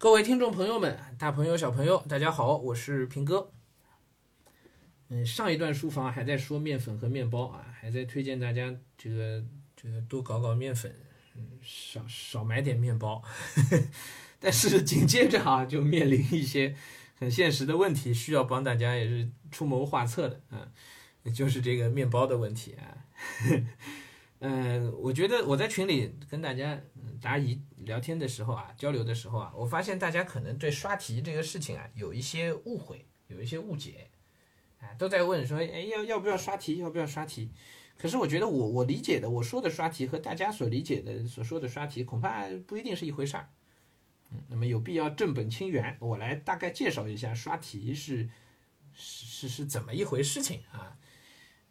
各位听众朋友们，大朋友小朋友，大家好，我是平哥。嗯，上一段书房还在说面粉和面包啊，还在推荐大家这个这个多搞搞面粉，嗯，少少买点面包。但是紧接着啊，就面临一些很现实的问题，需要帮大家也是出谋划策的啊，就是这个面包的问题啊。嗯，我觉得我在群里跟大家答疑聊天的时候啊，交流的时候啊，我发现大家可能对刷题这个事情啊有一些误会，有一些误解。啊，都在问说，哎，要要不要刷题？要不要刷题？可是我觉得我我理解的，我说的刷题和大家所理解的所说的刷题，恐怕不一定是一回事儿。嗯，那么有必要正本清源，我来大概介绍一下刷题是是是是怎么一回事情啊？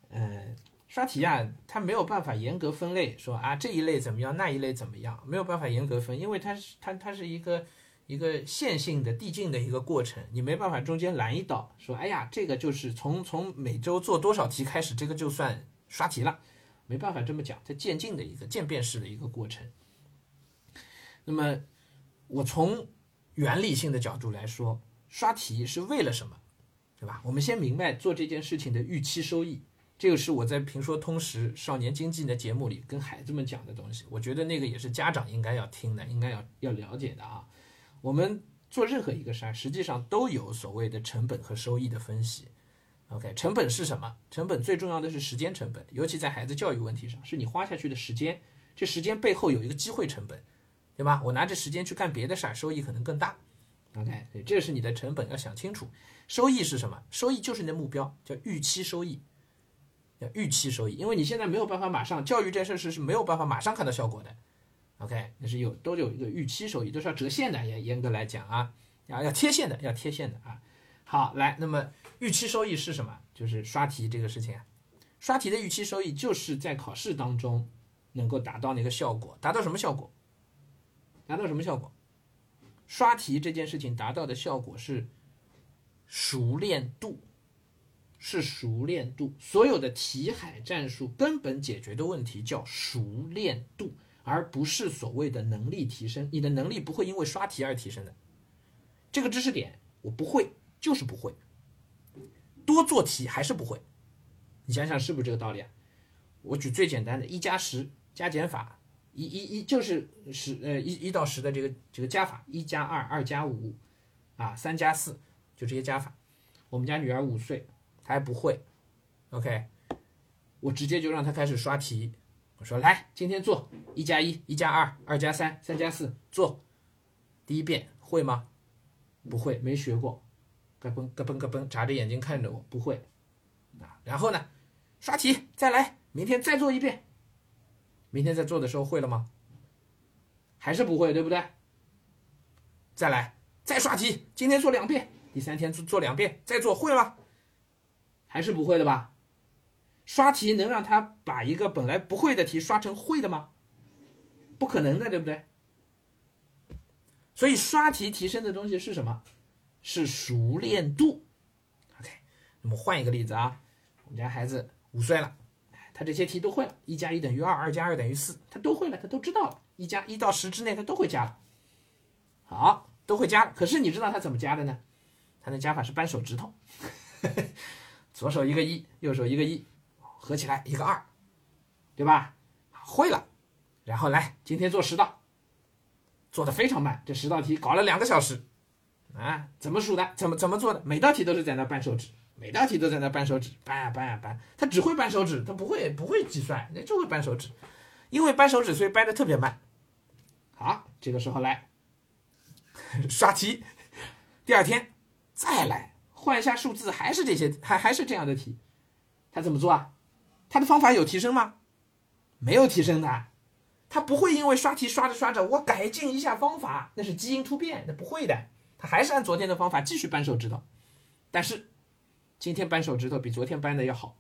嗯，刷题啊，它没有办法严格分类，说啊这一类怎么样，那一类怎么样，没有办法严格分，因为它是它它是一个。一个线性的递进的一个过程，你没办法中间拦一刀，说哎呀，这个就是从从每周做多少题开始，这个就算刷题了，没办法这么讲，它渐进的一个渐变式的一个过程。那么我从原理性的角度来说，刷题是为了什么，对吧？我们先明白做这件事情的预期收益，这个是我在评说通识少年经济的节目里跟孩子们讲的东西，我觉得那个也是家长应该要听的，应该要要了解的啊。我们做任何一个事儿，实际上都有所谓的成本和收益的分析。OK，成本是什么？成本最重要的是时间成本，尤其在孩子教育问题上，是你花下去的时间。这时间背后有一个机会成本，对吧？我拿着时间去干别的事儿，收益可能更大。OK，这是你的成本，要想清楚。收益是什么？收益就是你的目标，叫预期收益。要预期收益，因为你现在没有办法马上教育这事是是没有办法马上看到效果的。OK，那是有都有一个预期收益，都是要折现的，严严格来讲啊，要要贴现的，要贴现的啊。好，来，那么预期收益是什么？就是刷题这个事情啊，刷题的预期收益就是在考试当中能够达到那个效果，达到什么效果？达到什么效果？刷题这件事情达到的效果是熟练度，是熟练度。所有的题海战术根本解决的问题叫熟练度。而不是所谓的能力提升，你的能力不会因为刷题而提升的。这个知识点我不会，就是不会。多做题还是不会，你想想是不是这个道理啊？我举最简单的一加十加减法，一一一就是十呃一一到十的这个这个加法，一加二，二加五，啊三加四，就这些加法。我们家女儿五岁，还不会，OK，我直接就让他开始刷题。我说来，今天做一加一，一加二，二加三，三加四，做第一遍会吗？不会，没学过，咯嘣咯嘣咯嘣，眨着眼睛看着我，不会啊。然后呢，刷题再来，明天再做一遍。明天在做的时候会了吗？还是不会，对不对？再来，再刷题，今天做两遍，第三天做做两遍，再做会了，还是不会的吧？刷题能让他把一个本来不会的题刷成会的吗？不可能的，对不对？所以刷题提升的东西是什么？是熟练度。OK，那么换一个例子啊，我们家孩子五岁了，他这些题都会了，一加一等于二，二加二等于四，他都会了，他都知道了，一加一到十之内他都会加了。好，都会加了，可是你知道他怎么加的呢？他的加法是扳手指头，左手一个一，右手一个一。合起来一个二，对吧？会了，然后来今天做十道，做的非常慢，这十道题搞了两个小时，啊，怎么数的？怎么怎么做的？每道题都是在那扳手指，每道题都在那扳手指，扳啊扳啊扳，他只会扳手指，他不会不会计算，那就会扳手指，因为扳手指所以掰的特别慢。好，这个时候来刷题，第二天再来换一下数字，还是这些，还还是这样的题，他怎么做啊？他的方法有提升吗？没有提升的，他不会因为刷题刷着刷着，我改进一下方法，那是基因突变，那不会的，他还是按昨天的方法继续扳手指头，但是今天扳手指头比昨天扳的要好，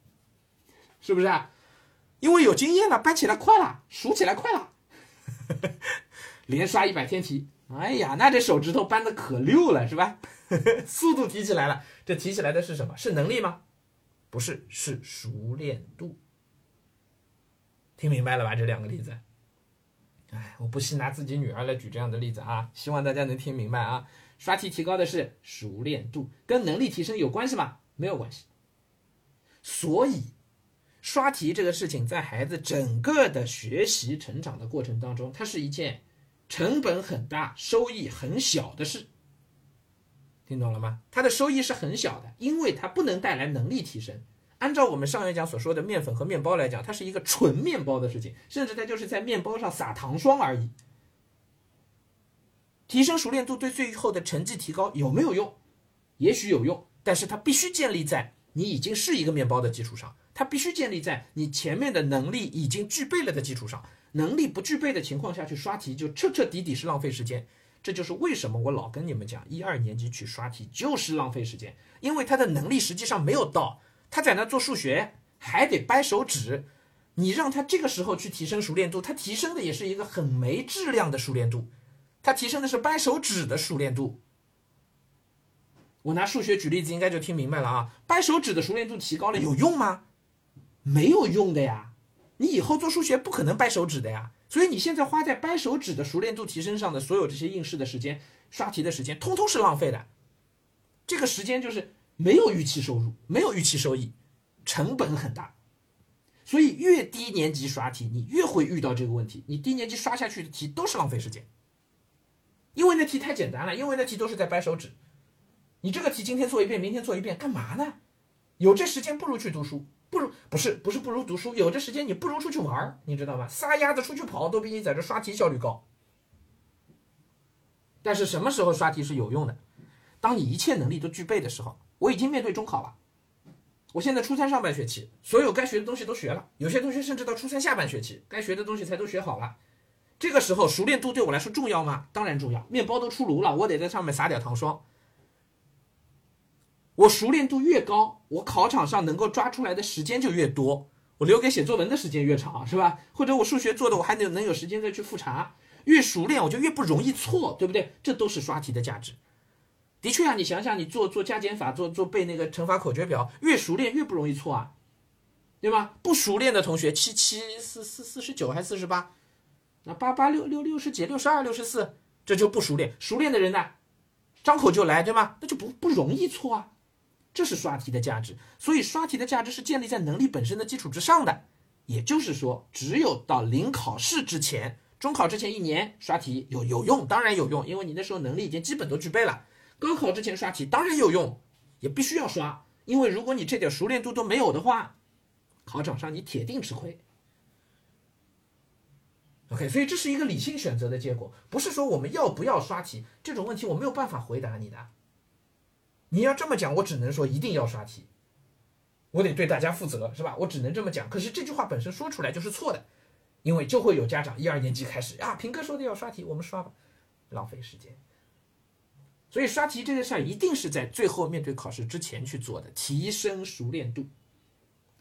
是不是啊？因为有经验了，扳起来快了，数起来快了，连刷一百天题，哎呀，那这手指头扳的可溜了，是吧？速度提起来了，这提起来的是什么？是能力吗？不是，是熟练度。听明白了吧？这两个例子。哎，我不惜拿自己女儿来举这样的例子啊，希望大家能听明白啊。刷题提高的是熟练度，跟能力提升有关系吗？没有关系。所以，刷题这个事情在孩子整个的学习成长的过程当中，它是一件成本很大、收益很小的事。听懂了吗？它的收益是很小的，因为它不能带来能力提升。按照我们上一讲所说的面粉和面包来讲，它是一个纯面包的事情，甚至它就是在面包上撒糖霜而已。提升熟练度对最后的成绩提高有没有用？也许有用，但是它必须建立在你已经是一个面包的基础上，它必须建立在你前面的能力已经具备了的基础上。能力不具备的情况下去刷题，就彻彻底底是浪费时间。这就是为什么我老跟你们讲，一二年级去刷题就是浪费时间，因为他的能力实际上没有到。他在那做数学还得掰手指，你让他这个时候去提升熟练度，他提升的也是一个很没质量的熟练度，他提升的是掰手指的熟练度。我拿数学举例子，应该就听明白了啊！掰手指的熟练度提高了有用吗？没有用的呀，你以后做数学不可能掰手指的呀。所以你现在花在掰手指的熟练度提升上的所有这些应试的时间、刷题的时间，通通是浪费的。这个时间就是。没有预期收入，没有预期收益，成本很大，所以越低年级刷题，你越会遇到这个问题。你低年级刷下去的题都是浪费时间，因为那题太简单了，因为那题都是在掰手指。你这个题今天做一遍，明天做一遍，干嘛呢？有这时间不如去读书，不如不是不是不如读书，有这时间你不如出去玩儿，你知道吗？撒丫子出去跑都比你在这刷题效率高。但是什么时候刷题是有用的？当你一切能力都具备的时候。我已经面对中考了，我现在初三上半学期，所有该学的东西都学了，有些同学甚至到初三下半学期，该学的东西才都学好了。这个时候熟练度对我来说重要吗？当然重要。面包都出炉了，我得在上面撒点糖霜。我熟练度越高，我考场上能够抓出来的时间就越多，我留给写作文的时间越长，是吧？或者我数学做的我还能能有时间再去复查。越熟练，我就越不容易错，对不对？这都是刷题的价值。的确啊，你想想，你做做加减法，做做背那个乘法口诀表，越熟练越不容易错啊，对吧？不熟练的同学，七七四四四十九还四十八，那八八六六六十几，六十二六十四，这就不熟练。熟练的人呢，张口就来，对吗？那就不不容易错啊。这是刷题的价值，所以刷题的价值是建立在能力本身的基础之上的。也就是说，只有到临考试之前，中考之前一年刷题有有用，当然有用，因为你那时候能力已经基本都具备了。高考之前刷题当然有用，也必须要刷，因为如果你这点熟练度都没有的话，考场上你铁定吃亏。OK，所以这是一个理性选择的结果，不是说我们要不要刷题这种问题我没有办法回答你的。你要这么讲，我只能说一定要刷题，我得对大家负责，是吧？我只能这么讲。可是这句话本身说出来就是错的，因为就会有家长一二年级开始啊，平哥说的要刷题，我们刷吧，浪费时间。所以刷题这件事儿一定是在最后面对考试之前去做的，提升熟练度。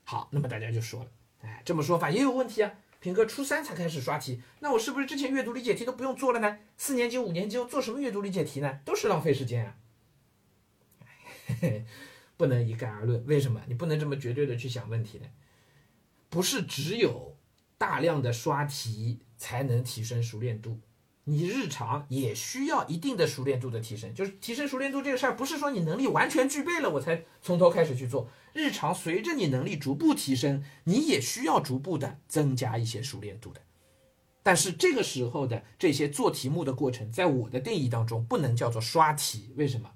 好，那么大家就说了，哎，这么说法也有问题啊。平哥初三才开始刷题，那我是不是之前阅读理解题都不用做了呢？四年级、五年级又做什么阅读理解题呢？都是浪费时间啊。不能一概而论，为什么？你不能这么绝对的去想问题呢？不是只有大量的刷题才能提升熟练度。你日常也需要一定的熟练度的提升，就是提升熟练度这个事儿，不是说你能力完全具备了我才从头开始去做。日常随着你能力逐步提升，你也需要逐步的增加一些熟练度的。但是这个时候的这些做题目的过程，在我的定义当中不能叫做刷题，为什么？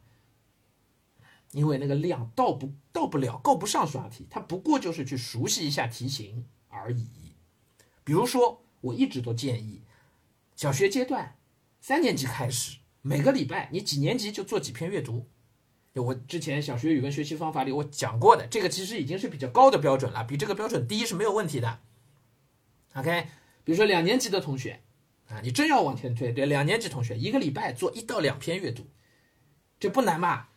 因为那个量到不到不了，够不上刷题，它不过就是去熟悉一下题型而已。比如说，我一直都建议。小学阶段，三年级开始，每个礼拜你几年级就做几篇阅读。就我之前小学语文学习方法里我讲过的，这个其实已经是比较高的标准了，比这个标准低是没有问题的。OK，比如说两年级的同学啊，你真要往前推，对，两年级同学一个礼拜做一到两篇阅读，这不难吧？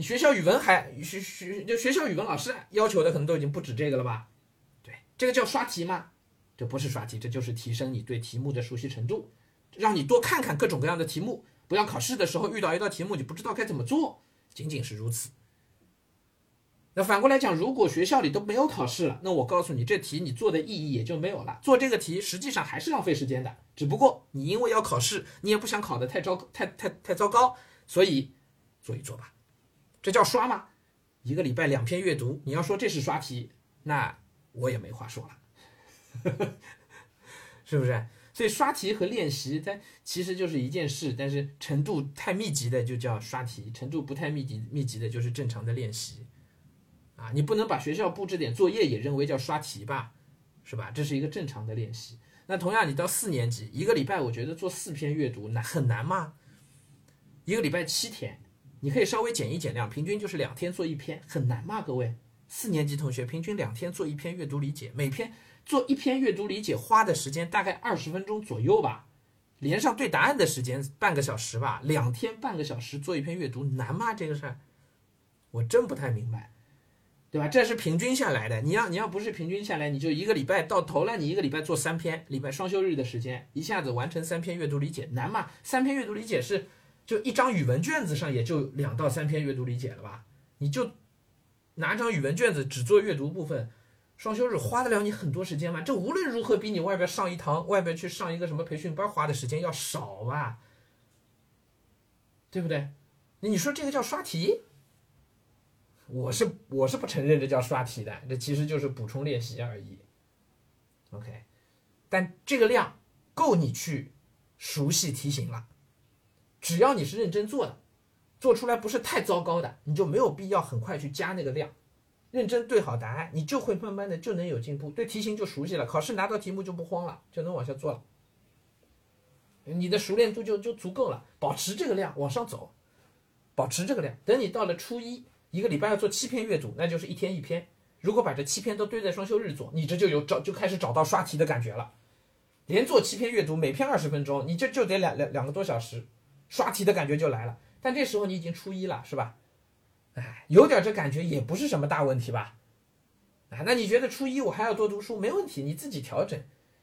你学校语文还学学就学校语文老师要求的可能都已经不止这个了吧？对，这个叫刷题吗？这不是刷题，这就是提升你对题目的熟悉程度，让你多看看各种各样的题目，不要考试的时候遇到一道题目你不知道该怎么做，仅仅是如此。那反过来讲，如果学校里都没有考试了，那我告诉你，这题你做的意义也就没有了。做这个题实际上还是浪费时间的，只不过你因为要考试，你也不想考得太糟太太太糟糕，所以做一做吧。这叫刷吗？一个礼拜两篇阅读，你要说这是刷题，那我也没话说了，是不是？所以刷题和练习，它其实就是一件事，但是程度太密集的就叫刷题，程度不太密集密集的就是正常的练习。啊，你不能把学校布置点作业也认为叫刷题吧，是吧？这是一个正常的练习。那同样，你到四年级，一个礼拜我觉得做四篇阅读难很难吗？一个礼拜七天，你可以稍微减一减量，平均就是两天做一篇，很难吗？各位，四年级同学平均两天做一篇阅读理解，每篇做一篇阅读理解花的时间大概二十分钟左右吧，连上对答案的时间半个小时吧，两天半个小时做一篇阅读难吗？这个事儿，我真不太明白。对吧？这是平均下来的。你要你要不是平均下来，你就一个礼拜到头了，你一个礼拜做三篇，礼拜双休日的时间，一下子完成三篇阅读理解，难吗？三篇阅读理解是就一张语文卷子上也就两到三篇阅读理解了吧？你就拿张语文卷子只做阅读部分，双休日花得了你很多时间吗？这无论如何比你外边上一堂外边去上一个什么培训班花的时间要少吧？对不对？那你说这个叫刷题？我是我是不承认这叫刷题的，这其实就是补充练习而已。OK，但这个量够你去熟悉题型了。只要你是认真做的，做出来不是太糟糕的，你就没有必要很快去加那个量。认真对好答案，你就会慢慢的就能有进步，对题型就熟悉了，考试拿到题目就不慌了，就能往下做了。你的熟练度就就足够了，保持这个量往上走，保持这个量，等你到了初一。一个礼拜要做七篇阅读，那就是一天一篇。如果把这七篇都堆在双休日做，你这就有找就开始找到刷题的感觉了。连做七篇阅读，每篇二十分钟，你这就得两两两个多小时，刷题的感觉就来了。但这时候你已经初一了，是吧？哎，有点这感觉也不是什么大问题吧？啊，那你觉得初一我还要多读书？没问题，你自己调整，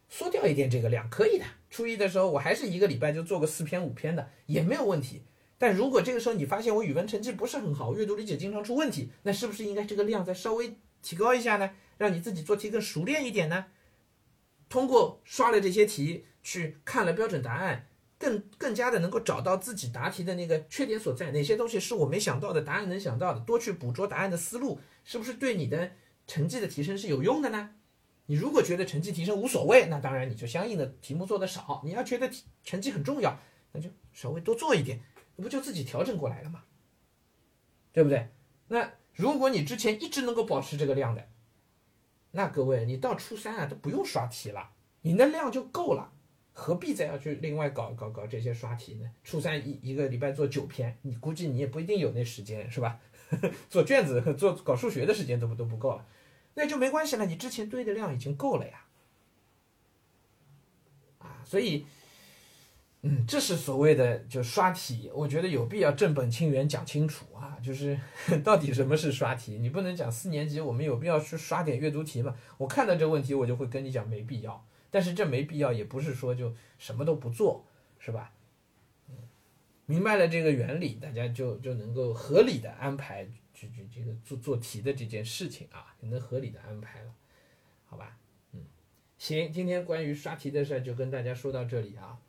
缩掉一点这个量，可以的。初一的时候我还是一个礼拜就做个四篇五篇的，也没有问题。但如果这个时候你发现我语文成绩不是很好，阅读理解经常出问题，那是不是应该这个量再稍微提高一下呢？让你自己做题更熟练一点呢？通过刷了这些题，去看了标准答案，更更加的能够找到自己答题的那个缺点所在，哪些东西是我没想到的，答案能想到的，多去捕捉答案的思路，是不是对你的成绩的提升是有用的呢？你如果觉得成绩提升无所谓，那当然你就相应的题目做的少；你要觉得成绩很重要，那就稍微多做一点。不就自己调整过来了吗？对不对？那如果你之前一直能够保持这个量的，那各位你到初三啊都不用刷题了，你那量就够了，何必再要去另外搞搞搞这些刷题呢？初三一一个礼拜做九篇，你估计你也不一定有那时间是吧？做卷子和做搞数学的时间都不都不够了，那就没关系了，你之前堆的量已经够了呀。啊，所以。嗯，这是所谓的就刷题，我觉得有必要正本清源讲清楚啊，就是 到底什么是刷题？你不能讲四年级我们有必要去刷点阅读题吗？我看到这问题，我就会跟你讲没必要。但是这没必要，也不是说就什么都不做，是吧？嗯，明白了这个原理，大家就就能够合理的安排去去这个做做题的这件事情啊，也能合理的安排了，好吧？嗯，行，今天关于刷题的事就跟大家说到这里啊。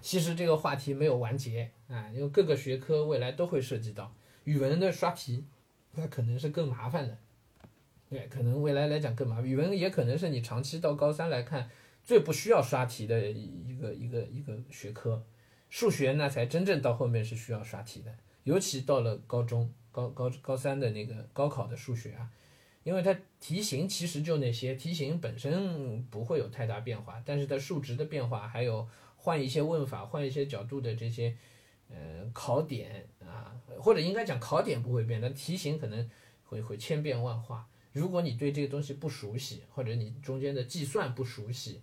其实这个话题没有完结啊，因为各个学科未来都会涉及到语文的刷题，那可能是更麻烦的，对，可能未来来讲更麻烦。语文也可能是你长期到高三来看最不需要刷题的一个一个一个学科，数学那才真正到后面是需要刷题的，尤其到了高中高高高三的那个高考的数学啊，因为它题型其实就那些，题型本身不会有太大变化，但是它数值的变化还有。换一些问法，换一些角度的这些，呃，考点啊，或者应该讲考点不会变，但题型可能会会千变万化。如果你对这个东西不熟悉，或者你中间的计算不熟悉，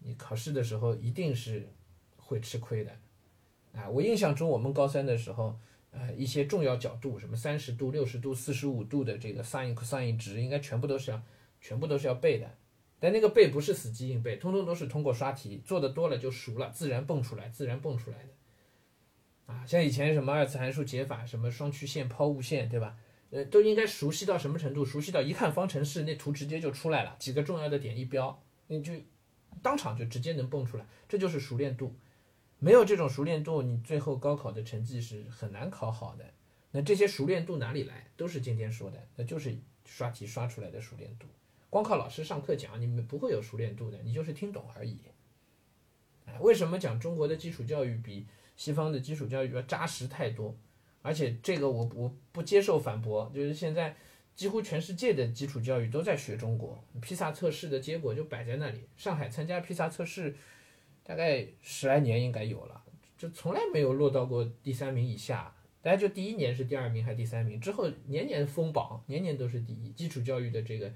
你考试的时候一定是会吃亏的。啊，我印象中我们高三的时候，呃，一些重要角度，什么三十度、六十度、四十五度的这个 sin、cos 值，应该全部都是要全部都是要背的。但那个背不是死记硬背，通通都是通过刷题做的多了就熟了，自然蹦出来，自然蹦出来的。啊，像以前什么二次函数解法，什么双曲线、抛物线，对吧？呃，都应该熟悉到什么程度？熟悉到一看方程式，那图直接就出来了，几个重要的点一标，你就当场就直接能蹦出来，这就是熟练度。没有这种熟练度，你最后高考的成绩是很难考好的。那这些熟练度哪里来？都是今天说的，那就是刷题刷出来的熟练度。光靠老师上课讲，你们不会有熟练度的，你就是听懂而已。哎，为什么讲中国的基础教育比西方的基础教育要扎实太多？而且这个我我不接受反驳，就是现在几乎全世界的基础教育都在学中国，披萨测试的结果就摆在那里。上海参加披萨测试。大概十来年应该有了，就从来没有落到过第三名以下。大家就第一年是第二名还是第三名，之后年年封榜，年年都是第一。基础教育的这个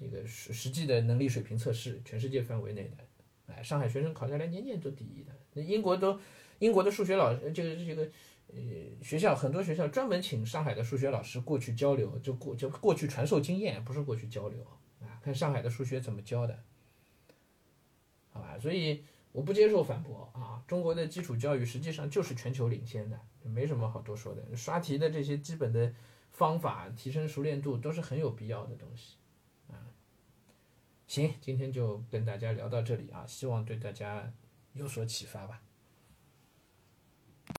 这个实实际的能力水平测试，全世界范围内的，哎，上海学生考下来年年都第一的。那英国都英国的数学老师，这个这个呃学校很多学校专门请上海的数学老师过去交流，就过就过去传授经验，不是过去交流啊，看上海的数学怎么教的。好吧，所以我不接受反驳啊！中国的基础教育实际上就是全球领先的，没什么好多说的。刷题的这些基本的方法，提升熟练度都是很有必要的东西啊。行，今天就跟大家聊到这里啊，希望对大家有所启发吧。